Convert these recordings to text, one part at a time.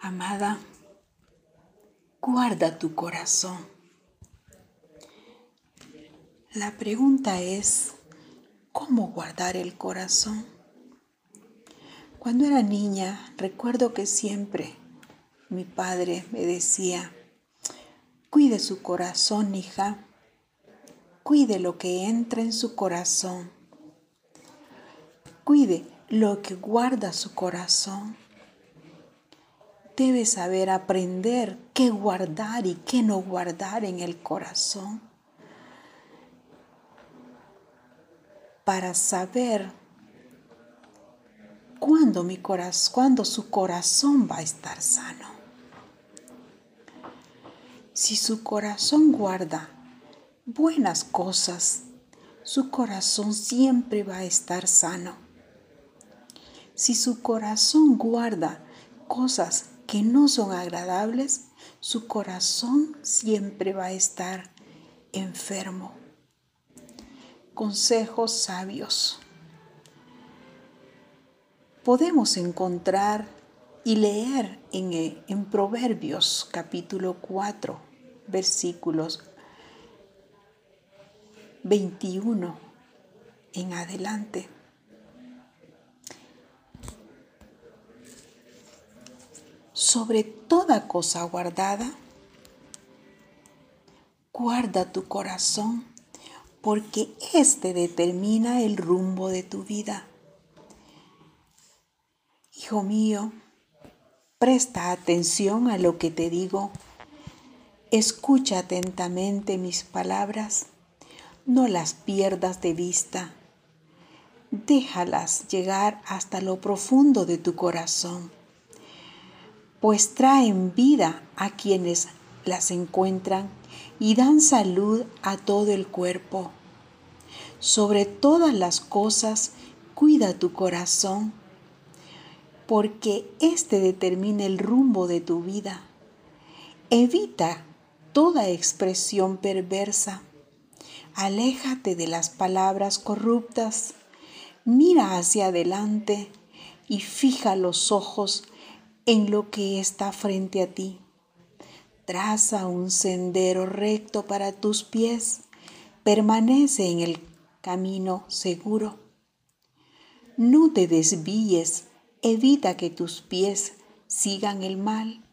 Amada, guarda tu corazón. La pregunta es, ¿cómo guardar el corazón? Cuando era niña, recuerdo que siempre mi padre me decía, cuide su corazón, hija, cuide lo que entra en su corazón, cuide lo que guarda su corazón debes saber aprender qué guardar y qué no guardar en el corazón para saber cuándo, mi corazón, cuándo su corazón va a estar sano. Si su corazón guarda buenas cosas, su corazón siempre va a estar sano. Si su corazón guarda cosas que no son agradables, su corazón siempre va a estar enfermo. Consejos sabios. Podemos encontrar y leer en, en Proverbios capítulo 4, versículos 21 en adelante. Sobre toda cosa guardada, guarda tu corazón, porque éste determina el rumbo de tu vida. Hijo mío, presta atención a lo que te digo. Escucha atentamente mis palabras, no las pierdas de vista. Déjalas llegar hasta lo profundo de tu corazón pues traen vida a quienes las encuentran y dan salud a todo el cuerpo. Sobre todas las cosas, cuida tu corazón, porque éste determina el rumbo de tu vida. Evita toda expresión perversa. Aléjate de las palabras corruptas. Mira hacia adelante y fija los ojos en lo que está frente a ti. Traza un sendero recto para tus pies. Permanece en el camino seguro. No te desvíes. Evita que tus pies sigan el mal.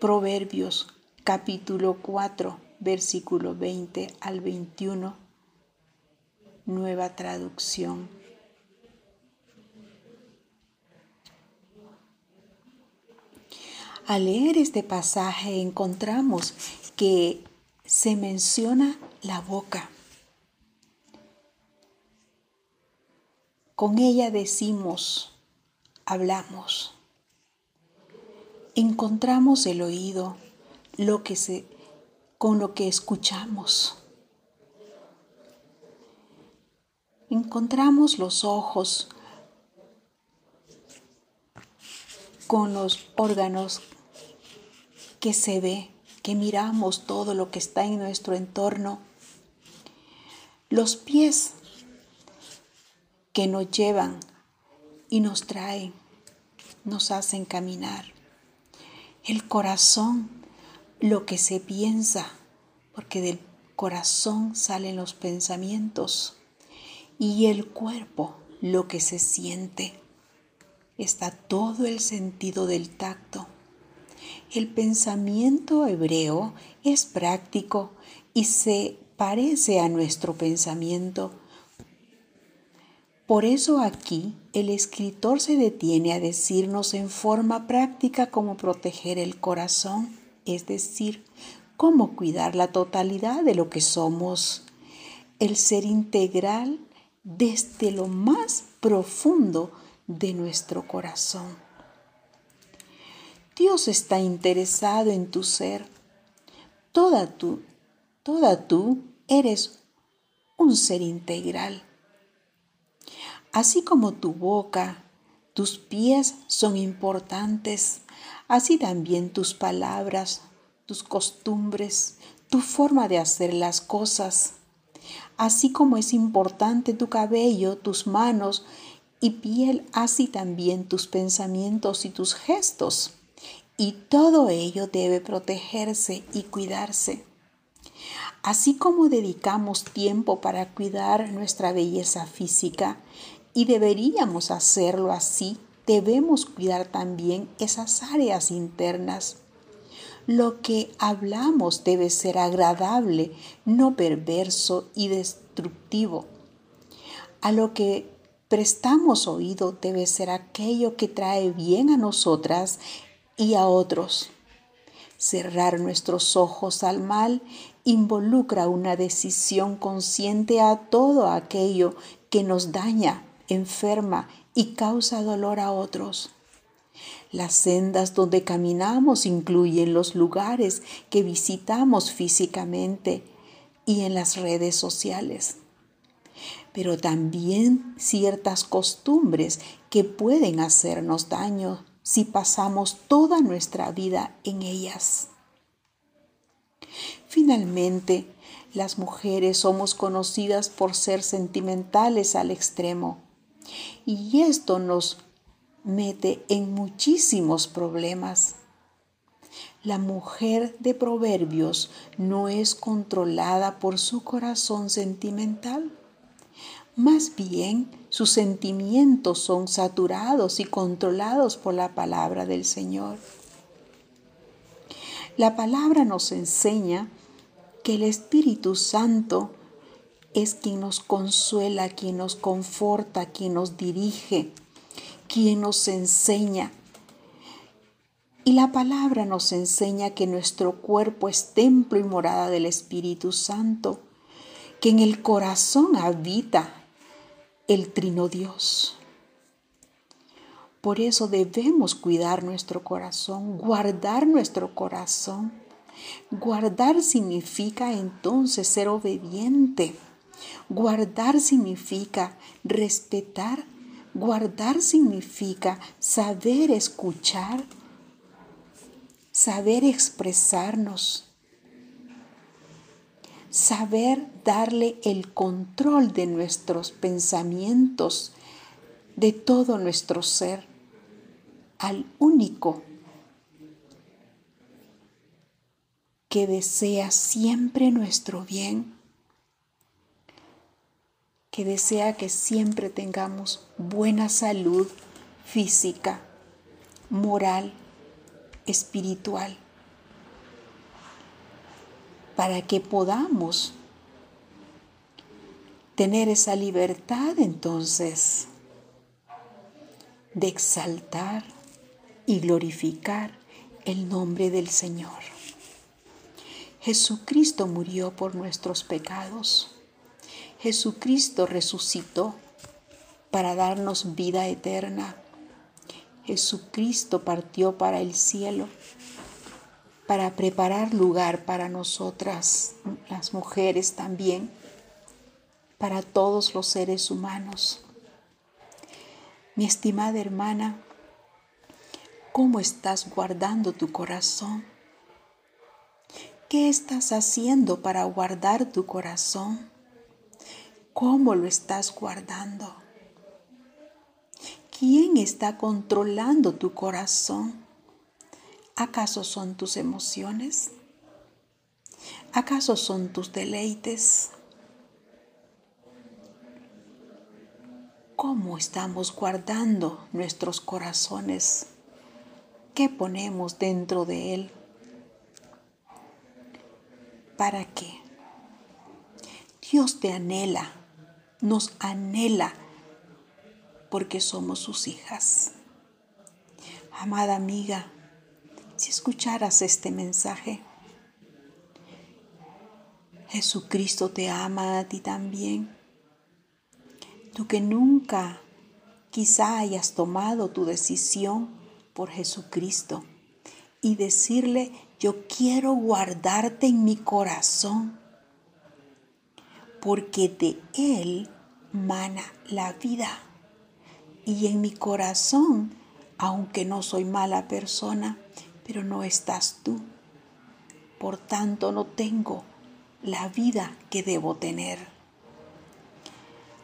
Proverbios capítulo 4, versículo 20 al 21. Nueva traducción. Al leer este pasaje encontramos que se menciona la boca. Con ella decimos, hablamos. Encontramos el oído, con lo que escuchamos. Encontramos los ojos con los órganos que se ve, que miramos todo lo que está en nuestro entorno. Los pies que nos llevan y nos traen, nos hacen caminar. El corazón, lo que se piensa, porque del corazón salen los pensamientos. Y el cuerpo, lo que se siente. Está todo el sentido del tacto el pensamiento hebreo es práctico y se parece a nuestro pensamiento. Por eso aquí el escritor se detiene a decirnos en forma práctica cómo proteger el corazón, es decir, cómo cuidar la totalidad de lo que somos, el ser integral desde lo más profundo de nuestro corazón. Dios está interesado en tu ser. Toda tú, toda tú eres un ser integral. Así como tu boca, tus pies son importantes, así también tus palabras, tus costumbres, tu forma de hacer las cosas. Así como es importante tu cabello, tus manos y piel así también tus pensamientos y tus gestos. Y todo ello debe protegerse y cuidarse. Así como dedicamos tiempo para cuidar nuestra belleza física, y deberíamos hacerlo así, debemos cuidar también esas áreas internas. Lo que hablamos debe ser agradable, no perverso y destructivo. A lo que prestamos oído debe ser aquello que trae bien a nosotras y a otros. Cerrar nuestros ojos al mal involucra una decisión consciente a todo aquello que nos daña, enferma y causa dolor a otros. Las sendas donde caminamos incluyen los lugares que visitamos físicamente y en las redes sociales pero también ciertas costumbres que pueden hacernos daño si pasamos toda nuestra vida en ellas. Finalmente, las mujeres somos conocidas por ser sentimentales al extremo y esto nos mete en muchísimos problemas. La mujer de proverbios no es controlada por su corazón sentimental más bien, sus sentimientos son saturados y controlados por la palabra del Señor. La palabra nos enseña que el Espíritu Santo es quien nos consuela, quien nos conforta, quien nos dirige, quien nos enseña. Y la palabra nos enseña que nuestro cuerpo es templo y morada del Espíritu Santo, que en el corazón habita el Trino Dios. Por eso debemos cuidar nuestro corazón, guardar nuestro corazón. Guardar significa entonces ser obediente. Guardar significa respetar. Guardar significa saber escuchar, saber expresarnos, saber darle el control de nuestros pensamientos, de todo nuestro ser, al único que desea siempre nuestro bien, que desea que siempre tengamos buena salud física, moral, espiritual para que podamos tener esa libertad entonces de exaltar y glorificar el nombre del Señor. Jesucristo murió por nuestros pecados. Jesucristo resucitó para darnos vida eterna. Jesucristo partió para el cielo para preparar lugar para nosotras, las mujeres también, para todos los seres humanos. Mi estimada hermana, ¿cómo estás guardando tu corazón? ¿Qué estás haciendo para guardar tu corazón? ¿Cómo lo estás guardando? ¿Quién está controlando tu corazón? ¿Acaso son tus emociones? ¿Acaso son tus deleites? ¿Cómo estamos guardando nuestros corazones? ¿Qué ponemos dentro de él? ¿Para qué? Dios te anhela, nos anhela porque somos sus hijas. Amada amiga, si escucharas este mensaje. Jesucristo te ama a ti también. Tú que nunca quizá hayas tomado tu decisión por Jesucristo y decirle, yo quiero guardarte en mi corazón, porque de Él mana la vida. Y en mi corazón, aunque no soy mala persona, pero no estás tú. Por tanto, no tengo la vida que debo tener.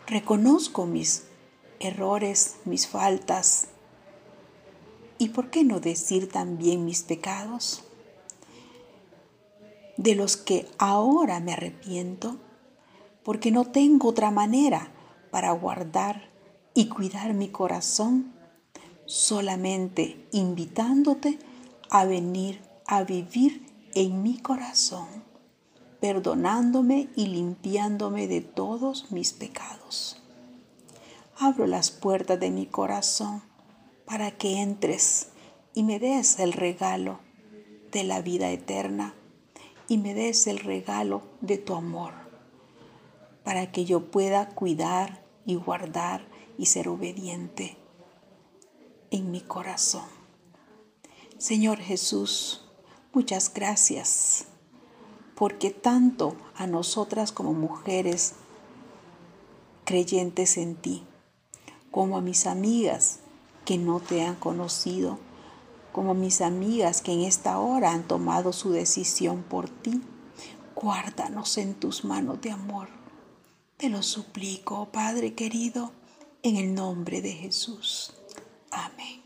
Reconozco mis errores, mis faltas y por qué no decir también mis pecados, de los que ahora me arrepiento, porque no tengo otra manera para guardar y cuidar mi corazón, solamente invitándote a venir a vivir en mi corazón, perdonándome y limpiándome de todos mis pecados. Abro las puertas de mi corazón para que entres y me des el regalo de la vida eterna y me des el regalo de tu amor, para que yo pueda cuidar y guardar y ser obediente en mi corazón. Señor Jesús, muchas gracias, porque tanto a nosotras como mujeres creyentes en ti, como a mis amigas que no te han conocido, como a mis amigas que en esta hora han tomado su decisión por ti, guárdanos en tus manos de amor. Te lo suplico, Padre querido, en el nombre de Jesús. Amén.